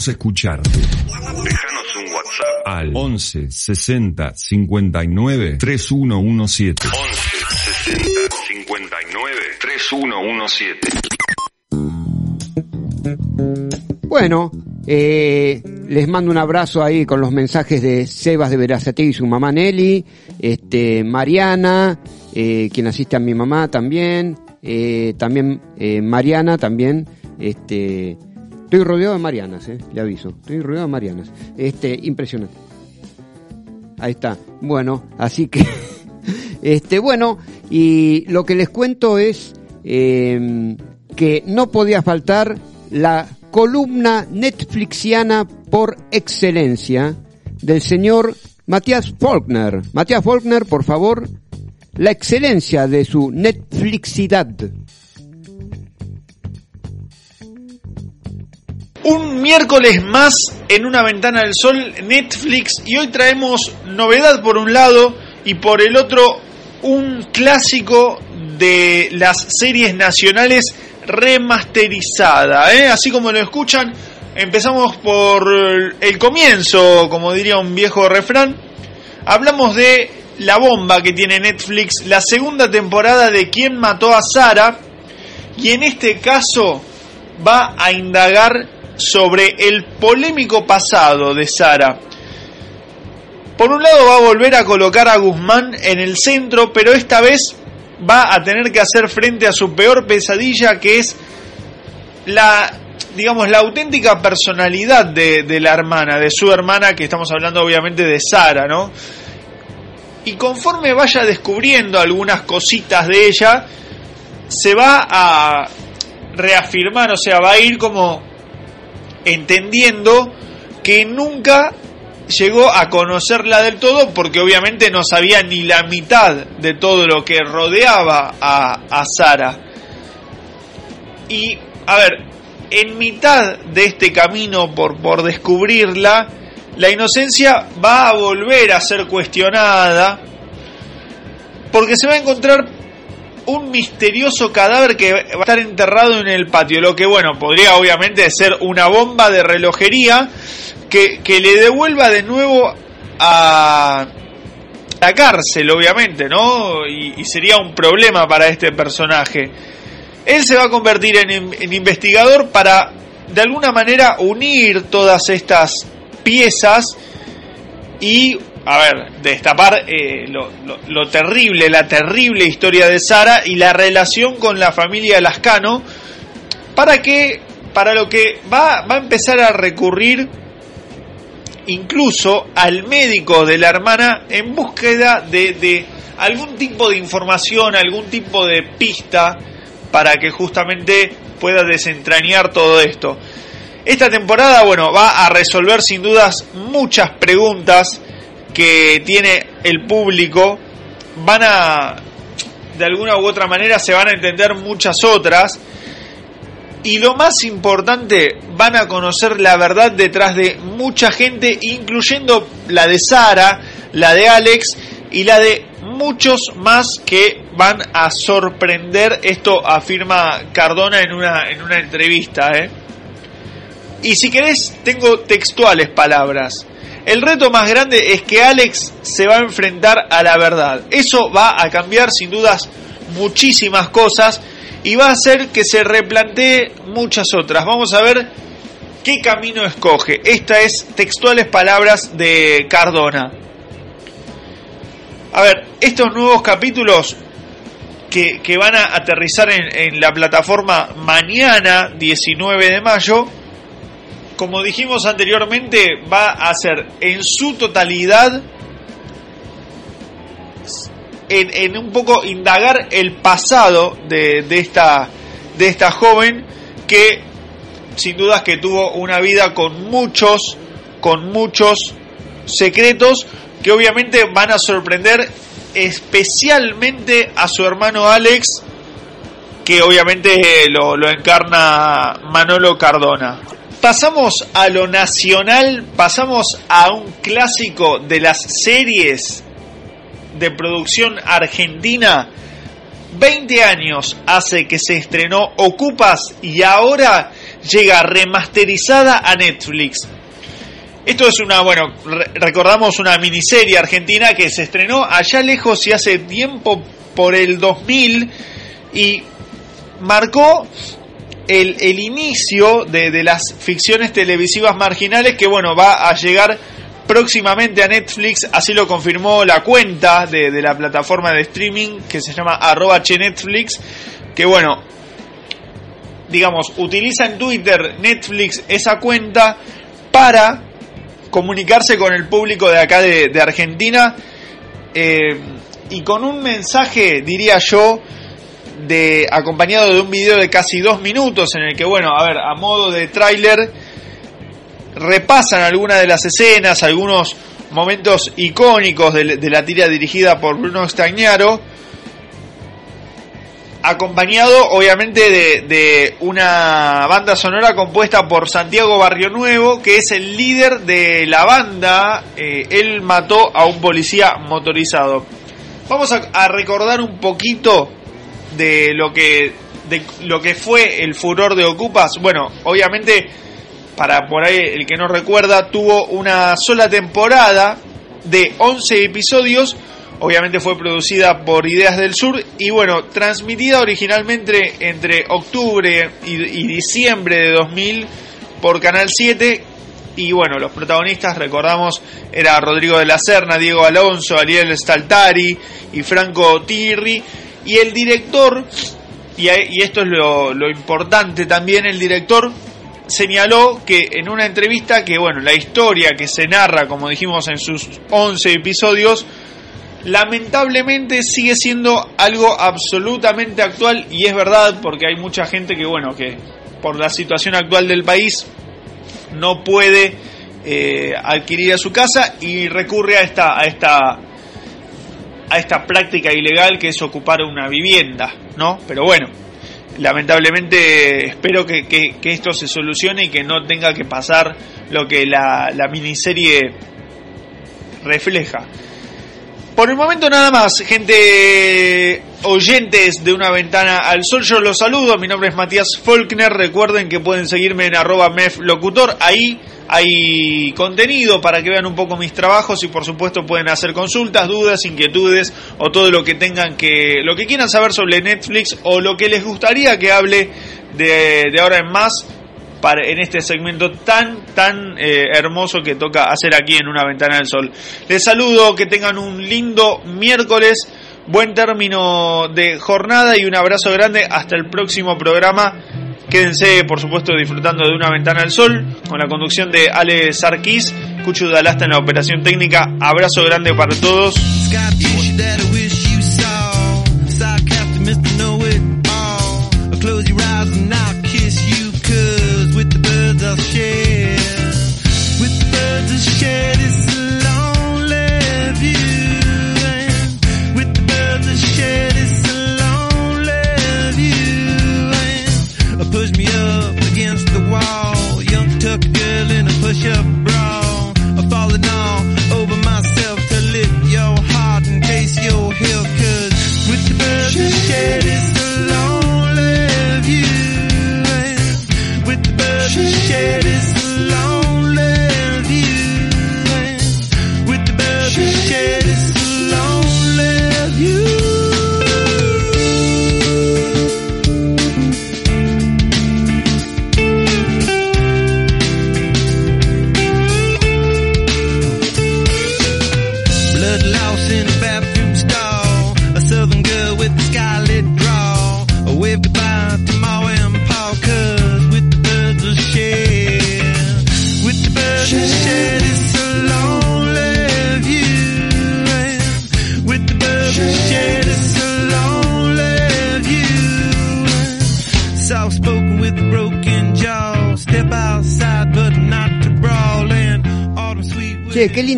queremos escuchar. Déjanos un WhatsApp al 11 60 59 3117. 11 60 59 3117. Bueno, eh, les mando un abrazo ahí con los mensajes de Sebas de Verazate y su mamá Nelly, este, Mariana, eh, quien asiste a mi mamá también, eh, también eh, Mariana también, este, estoy rodeado de Marianas, eh, le aviso, estoy rodeado de Marianas, este, impresionante. Ahí está. Bueno, así que, este, bueno, y lo que les cuento es eh, que no podía faltar la columna Netflixiana por excelencia del señor Matías Faulkner. Matías Faulkner, por favor, la excelencia de su Netflixidad. Un miércoles más en una ventana del sol, Netflix, y hoy traemos novedad por un lado y por el otro un clásico de las series nacionales remasterizada. ¿eh? Así como lo escuchan, empezamos por el comienzo, como diría un viejo refrán. Hablamos de la bomba que tiene Netflix, la segunda temporada de ¿Quién mató a Sara? Y en este caso va a indagar sobre el polémico pasado de Sara. Por un lado va a volver a colocar a Guzmán en el centro, pero esta vez va a tener que hacer frente a su peor pesadilla, que es la, digamos, la auténtica personalidad de, la hermana, de su hermana, que estamos hablando obviamente de Sara, ¿no? Y conforme vaya descubriendo algunas cositas de ella, se va a reafirmar, o sea, va a ir como entendiendo que nunca llegó a conocerla del todo porque obviamente no sabía ni la mitad de todo lo que rodeaba a, a Sara. Y, a ver, en mitad de este camino por, por descubrirla, la inocencia va a volver a ser cuestionada porque se va a encontrar un misterioso cadáver que va a estar enterrado en el patio, lo que bueno, podría obviamente ser una bomba de relojería que, que le devuelva de nuevo a la cárcel, obviamente, ¿no? Y, sería un problema para este personaje. Él se va a convertir en, en investigador para, de alguna manera, unir todas estas piezas y, a ver, destapar eh, lo, lo, lo terrible, la terrible historia de Sara y la relación con la familia Lascano, para que, para lo que va, va a empezar a recurrir incluso al médico de la hermana en búsqueda de, de algún tipo de información, algún tipo de pista para que justamente pueda desentrañar todo esto. Esta temporada, bueno, va a resolver sin dudas muchas preguntas que tiene el público. Van a, de alguna u otra manera, se van a entender muchas otras. Y lo más importante, van a conocer la verdad detrás de mucha gente, incluyendo la de Sara, la de Alex y la de muchos más que van a sorprender. Esto afirma Cardona en una, en una entrevista. ¿eh? Y si querés, tengo textuales palabras. El reto más grande es que Alex se va a enfrentar a la verdad. Eso va a cambiar sin dudas muchísimas cosas y va a hacer que se replantee muchas otras. Vamos a ver qué camino escoge. Esta es textuales palabras de Cardona. A ver, estos nuevos capítulos que, que van a aterrizar en, en la plataforma mañana, 19 de mayo, como dijimos anteriormente, va a ser en su totalidad en, en un poco indagar el pasado de, de, esta, de esta joven que sin dudas que tuvo una vida con muchos, con muchos secretos que obviamente van a sorprender especialmente a su hermano Alex, que obviamente lo, lo encarna Manolo Cardona. Pasamos a lo nacional, pasamos a un clásico de las series de producción argentina. 20 años hace que se estrenó Ocupas y ahora llega remasterizada a Netflix. Esto es una, bueno, re- recordamos una miniserie argentina que se estrenó allá lejos y hace tiempo por el 2000 y marcó el, el inicio de, las ficciones televisivas marginales que, bueno, va a llegar próximamente a Netflix, así lo confirmó la cuenta de, la plataforma de streaming que se llama arroba Netflix, que bueno, digamos, utiliza en Twitter Netflix esa cuenta para comunicarse con el público de acá de, de Argentina eh, y con un mensaje, diría yo, de acompañado de un video de casi dos minutos en el que, bueno, a ver, a modo de tráiler, repasan algunas de las escenas, algunos momentos icónicos de, la tira dirigida por Bruno Stagnaro, acompañado obviamente de, una banda sonora compuesta por Santiago Barrio Nuevo, que es el líder de la banda, eh, él mató a un policía motorizado. Vamos a recordar un poquito de lo que de lo que fue el furor de Ocupas. Bueno, obviamente para por ahí el que no recuerda, tuvo una sola temporada de 11 episodios. Obviamente fue producida por Ideas del Sur y bueno, transmitida originalmente entre octubre y, y diciembre de 2000 por Canal 7. Y bueno, los protagonistas, recordamos, era Rodrigo de la Serna, Diego Alonso, Ariel Staltari y Franco Tirri. Y el director, y, y esto es lo, lo importante también, el director señaló que en una entrevista que, bueno, la historia que se narra, como dijimos en sus 11 episodios, lamentablemente sigue siendo algo absolutamente actual y es verdad porque hay mucha gente que, bueno, que por la situación actual del país no puede eh, adquirir a su casa y recurre a esta, a esta a esta práctica ilegal que es ocupar una vivienda, ¿no? Pero bueno, lamentablemente espero que, que, esto se solucione y que no tenga que pasar lo que la, la, miniserie refleja. Por el momento nada más, gente oyentes de una ventana al sol, yo los saludo, mi nombre es Matías Faulkner, recuerden que pueden seguirme en arroba meflocutor, ahí hay contenido para que vean un poco mis trabajos y por supuesto pueden hacer consultas, dudas, inquietudes o todo lo que tengan que, lo que quieran saber sobre Netflix o lo que les gustaría que hable de, de ahora en más para, en este segmento tan, tan eh, hermoso que toca hacer aquí en una ventana del sol. Les saludo, que tengan un lindo miércoles, buen término de jornada y un abrazo grande hasta el próximo programa. Quédense, por supuesto, disfrutando de una ventana al sol con la conducción de Ale Sarkis, Cuchu Dalasta en la operación técnica. Abrazo grande para todos.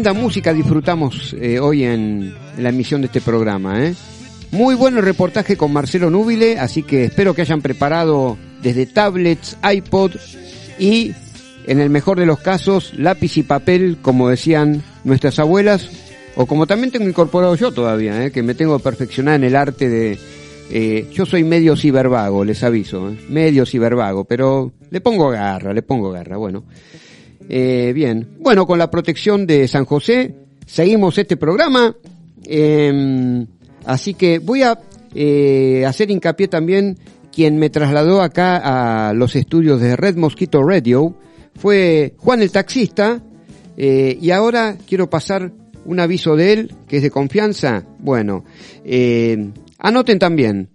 Música disfrutamos eh, hoy en, la emisión de este programa. ¿eh? Muy bueno el reportaje con Marcelo Núbile, así que espero que hayan preparado desde tablets, iPod y, en el mejor de los casos, lápiz y papel, como decían nuestras abuelas, o como también tengo incorporado yo todavía, ¿eh? que me tengo que perfeccionar en el arte de, Eh, yo soy medio cibervago, les aviso, ¿eh? medio cibervago, pero le pongo garra, le pongo garra, bueno. Eh, bien, bueno, con la protección de San José, seguimos este programa, eh, así que voy a eh, hacer hincapié también, quien me trasladó acá a los estudios de Red Mosquito Radio, fue Juan el taxista, eh, y ahora quiero pasar un aviso de él, que es de confianza. Bueno, eh, anoten también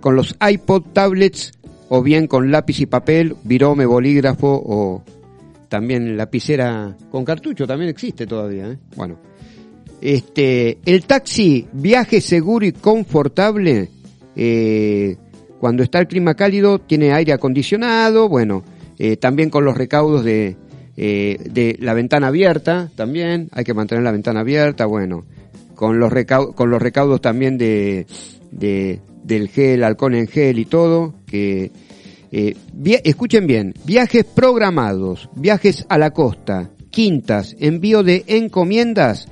con los iPod tablets o bien con lápiz y papel, virome, bolígrafo o también lapicera con cartucho, también existe todavía. ¿eh? Bueno, este, el taxi, viaje seguro y confortable, eh, cuando está el clima cálido, tiene aire acondicionado, bueno, eh, también con los recaudos de, eh, de la ventana abierta, también, hay que mantener la ventana abierta, bueno, con los, recau- con los recaudos también de, de- del gel, alcohol en gel y todo, que, eh, escuchen bien, viajes programados, viajes a la costa, quintas, envío de encomiendas,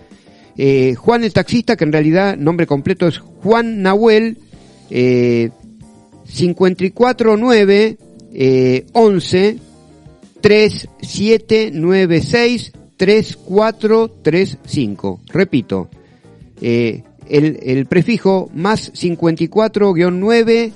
eh, Juan el taxista, que en realidad nombre completo es Juan Nahuel, eh, 549 eh, 11 3796 3435. Repito, eh, el, el prefijo más 54-9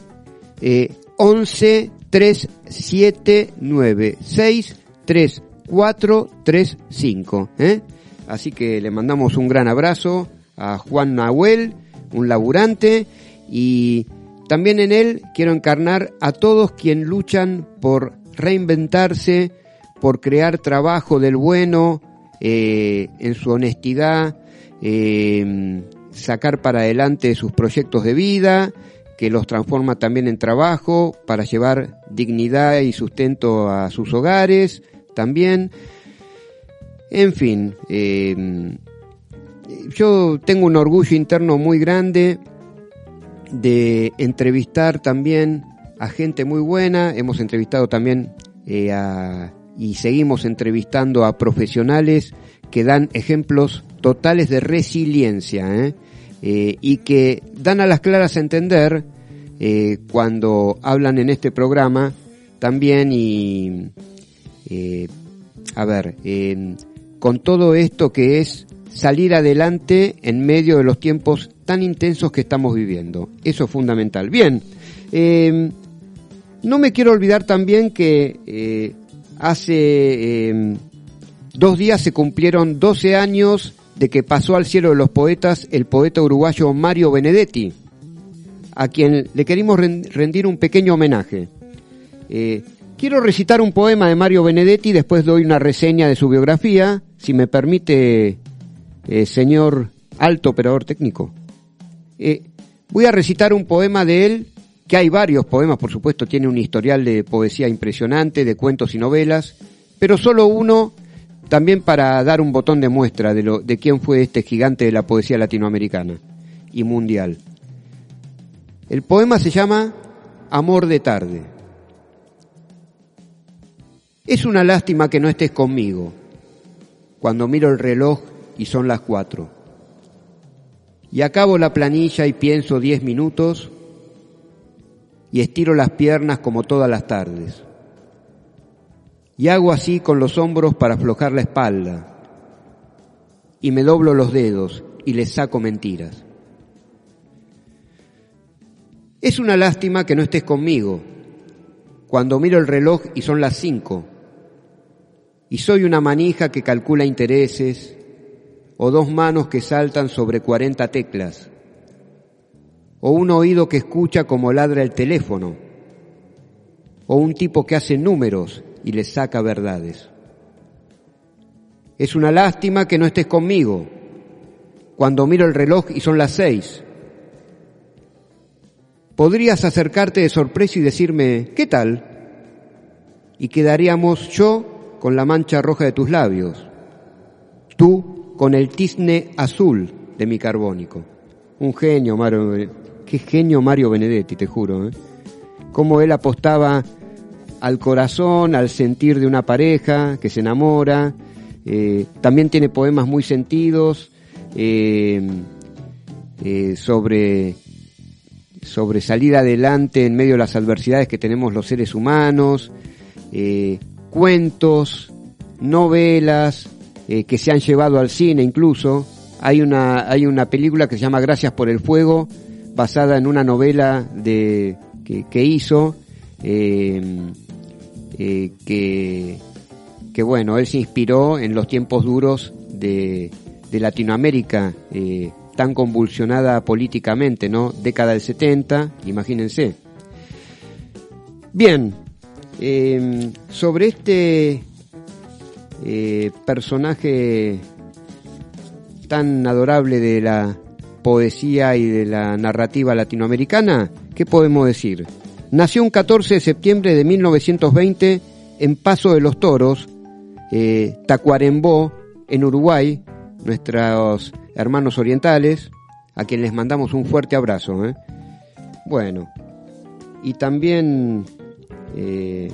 eh, 11 3796 3435. ¿eh? Así que le mandamos un gran abrazo a Juan Nahuel, un laburante, y también en él quiero encarnar a todos quienes luchan por reinventarse, por crear trabajo del bueno, eh, en su honestidad, eh, sacar para adelante sus proyectos de vida, que los transforma también en trabajo para llevar dignidad y sustento a sus hogares, también. En fin, eh, yo tengo un orgullo interno muy grande de entrevistar también a gente muy buena. Hemos entrevistado también eh, y seguimos entrevistando a profesionales que dan ejemplos totales de resiliencia ¿eh? Eh, y que dan a las claras a entender eh, cuando hablan en este programa también y eh, a ver con todo esto que es salir adelante en medio de los tiempos tan intensos que estamos viviendo. Eso es fundamental. Bien, eh, no me quiero olvidar también que hace eh, dos días se cumplieron 12 años de que pasó al cielo de los poetas el poeta uruguayo Mario Benedetti, a quien le queremos ren- rendir un pequeño homenaje. Eh, quiero recitar un poema de Mario Benedetti, después doy una reseña de su biografía, si me permite, eh, señor alto operador técnico. Eh, voy a recitar un poema de él, que hay varios poemas, por supuesto, tiene un historial de poesía impresionante, de cuentos y novelas, pero solo uno también para dar un botón de muestra de, lo, de quién fue este gigante de la poesía latinoamericana y mundial. El poema se llama Amor de tarde. Es una lástima que no estés conmigo cuando miro el reloj y son las cuatro. Y acabo la planilla y pienso diez minutos y estiro las piernas como todas las tardes. Y hago así con los hombros para aflojar la espalda. Y me doblo los dedos y les saco mentiras. Es una lástima que no estés conmigo cuando miro el reloj y son las cinco. Y soy una manija que calcula intereses o dos manos que saltan sobre cuarenta teclas o un oído que escucha como ladra el teléfono o un tipo que hace números y les saca verdades. Es una lástima que no estés conmigo cuando miro el reloj y son las seis. Podrías acercarte de sorpresa y decirme, ¿qué tal? Y quedaríamos yo con la mancha roja de tus labios, tú con el tizne azul de mi carbónico. Un genio, Mario, qué genio Mario Benedetti, te juro. ¿eh? Cómo él apostaba al corazón, al sentir de una pareja que se enamora. Eh, también tiene poemas muy sentidos eh, eh, sobre sobre salir adelante en medio de las adversidades que tenemos los seres humanos, eh, cuentos, novelas eh, que se han llevado al cine incluso. Hay una, hay una película que se llama Gracias por el Fuego, basada en una novela de, que, que hizo, eh, que, que bueno, él se inspiró en los tiempos duros de, de Latinoamérica, eh, tan convulsionada políticamente, ¿no? Década del 70, imagínense. Bien, eh, sobre este eh, personaje tan adorable de la poesía y de la narrativa latinoamericana, ¿qué podemos decir? Nació un 14 de septiembre de 1920 en Paso de los Toros, eh, Tacuarembó, en Uruguay, nuestros hermanos orientales, a quienes les mandamos un fuerte abrazo. ¿eh? Bueno, y también eh,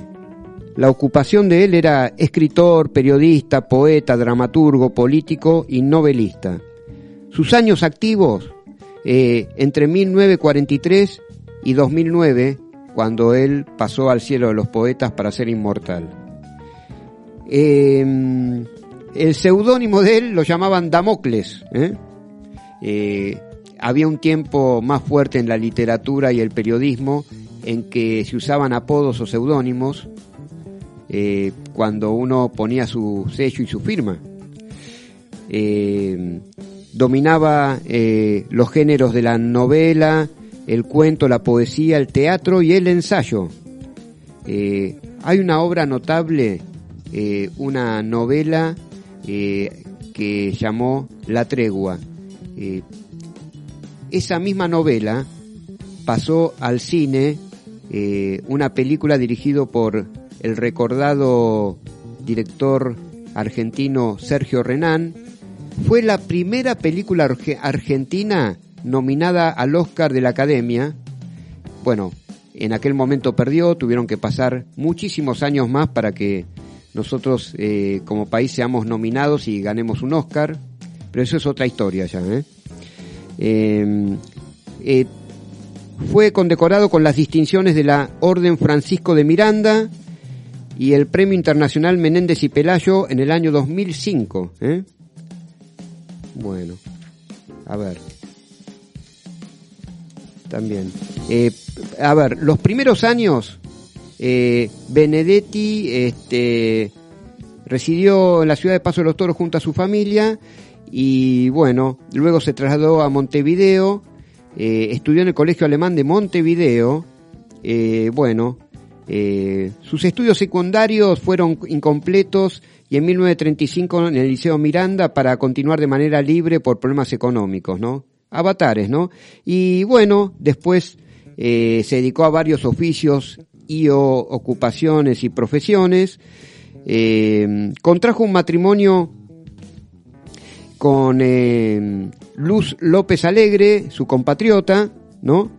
la ocupación de él era escritor, periodista, poeta, dramaturgo, político y novelista. Sus años activos, eh, entre 1943 y 2009, cuando él pasó al cielo de los poetas para ser inmortal. Eh, el seudónimo de él lo llamaban Damocles. ¿eh? Eh, había un tiempo más fuerte en la literatura y el periodismo en que se usaban apodos o seudónimos eh, cuando uno ponía su sello y su firma. Dominaba los géneros de la novela, el cuento, la poesía, el teatro y el ensayo. Eh, hay una obra notable, eh, una novela eh, que llamó La Tregua. Esa misma novela pasó al cine una película dirigido por el recordado director argentino Sergio Renán. Fue la primera película arge- argentina nominada al Oscar de la Academia. Bueno, en aquel momento perdió, tuvieron que pasar muchísimos años más para que nosotros eh, como país seamos nominados y ganemos un Oscar, pero eso es otra historia ya. ¿eh? Eh, eh, fue condecorado con las distinciones de la Orden Francisco de Miranda y el Premio Internacional Menéndez y Pelayo en el año 2005. ¿eh? Bueno, a ver. También. Eh, a ver, los primeros años, eh, Benedetti este, residió en la ciudad de Paso de los Toros junto a su familia y bueno, luego se trasladó a Montevideo, eh, estudió en el Colegio Alemán de Montevideo, eh, bueno, eh, sus estudios secundarios fueron incompletos y en 1935 en el Liceo Miranda para continuar de manera libre por problemas económicos, ¿no? Avatares, ¿no? Y bueno, después eh, se dedicó a varios oficios y o ocupaciones y profesiones. Eh, contrajo un matrimonio con eh, Luz López Alegre, su compatriota, ¿no?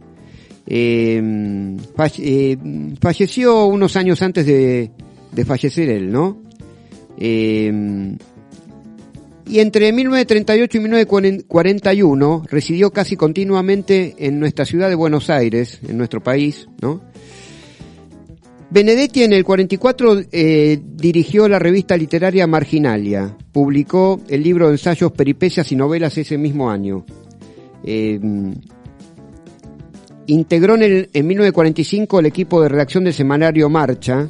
Eh, eh, falleció unos años antes de, de fallecer él, ¿no? Y entre 1938 y 1941 residió casi continuamente en nuestra ciudad de Buenos Aires, en nuestro país, ¿no? Benedetti en el 44 eh, dirigió la revista literaria Marginalia. Publicó el libro de ensayos, peripecias y novelas ese mismo año. Eh, integró en, el, en 1945 el equipo de redacción del semanario Marcha,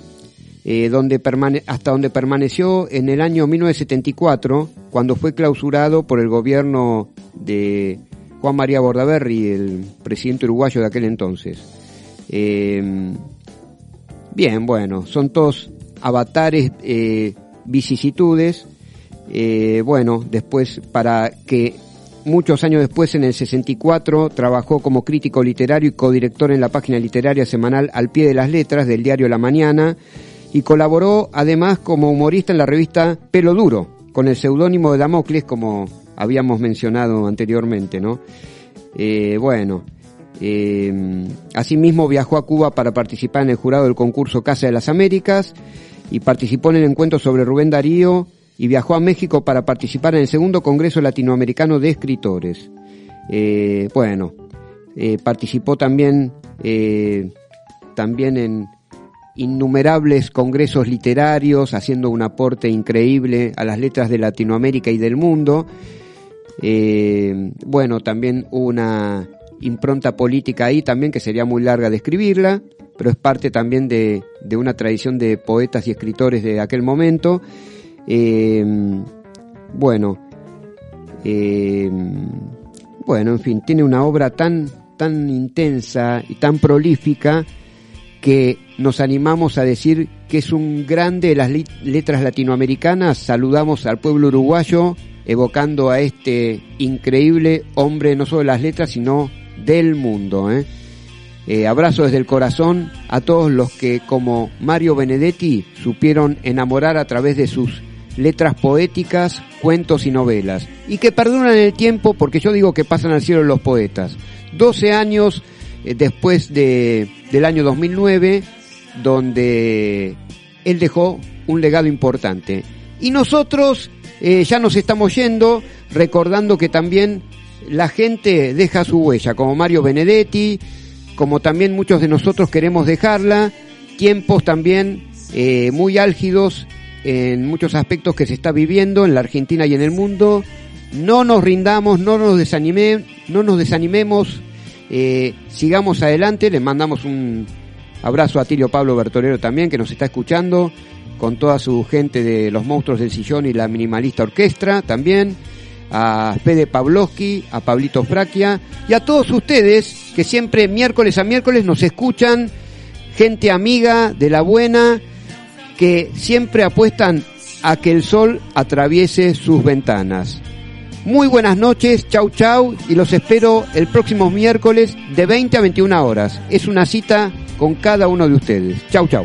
eh, donde hasta donde permaneció en el año 1974, cuando fue clausurado por el gobierno de Juan María Bordaberry, el presidente uruguayo de aquel entonces. Eh, Bien, bueno, son todos avatares, eh, vicisitudes. Eh, bueno, después, para que muchos años después, en el 64, trabajó como crítico literario y codirector en la página literaria semanal Al pie de las letras del diario La Mañana y colaboró además como humorista en la revista Pelo Duro, con el seudónimo de Damocles, como habíamos mencionado anteriormente, ¿no? Eh, bueno, eh, asimismo viajó a Cuba para participar en el jurado del concurso Casa de las Américas y participó en el encuentro sobre Rubén Darío y viajó a México para participar en el segundo Congreso Latinoamericano de Escritores. Eh, bueno, eh, participó también, eh, también en innumerables congresos literarios, haciendo un aporte increíble a las letras de Latinoamérica y del mundo. Eh, bueno, también una impronta política ahí también que sería muy larga describirla, pero es parte también de, de una tradición de poetas y escritores de aquel momento. Eh, bueno, eh, bueno, en fin, tiene una obra tan, tan intensa y tan prolífica que nos animamos a decir que es un grande de las letras latinoamericanas. Saludamos al pueblo uruguayo evocando a este increíble hombre no solo de las letras, sino del mundo. ¿eh? Eh, abrazo desde el corazón a todos los que, como Mario Benedetti, supieron enamorar a través de sus letras poéticas, cuentos y novelas, y que perduran el tiempo porque yo digo que pasan al cielo los poetas. 12 años después de, del año 2009, donde él dejó un legado importante. Y nosotros eh, ya nos estamos yendo, recordando que también la gente deja su huella, como Mario Benedetti, como también muchos de nosotros queremos dejarla, tiempos también eh, muy álgidos en muchos aspectos que se está viviendo en la Argentina y en el mundo. No nos rindamos, no nos, desanime, no nos desanimemos, eh, sigamos adelante, le mandamos un abrazo a Tirio Pablo Bertolero también, que nos está escuchando, con toda su gente de los monstruos del sillón y la minimalista orquestra también, a Fede Pavlovsky, a Pablito Fraquia y a todos ustedes que siempre miércoles a miércoles nos escuchan, gente amiga de la buena, que siempre apuestan a que el sol atraviese sus ventanas. Muy buenas noches, chau chau, y los espero el próximo miércoles de 20 a 21 horas. Es una cita con cada uno de ustedes. Chau chau.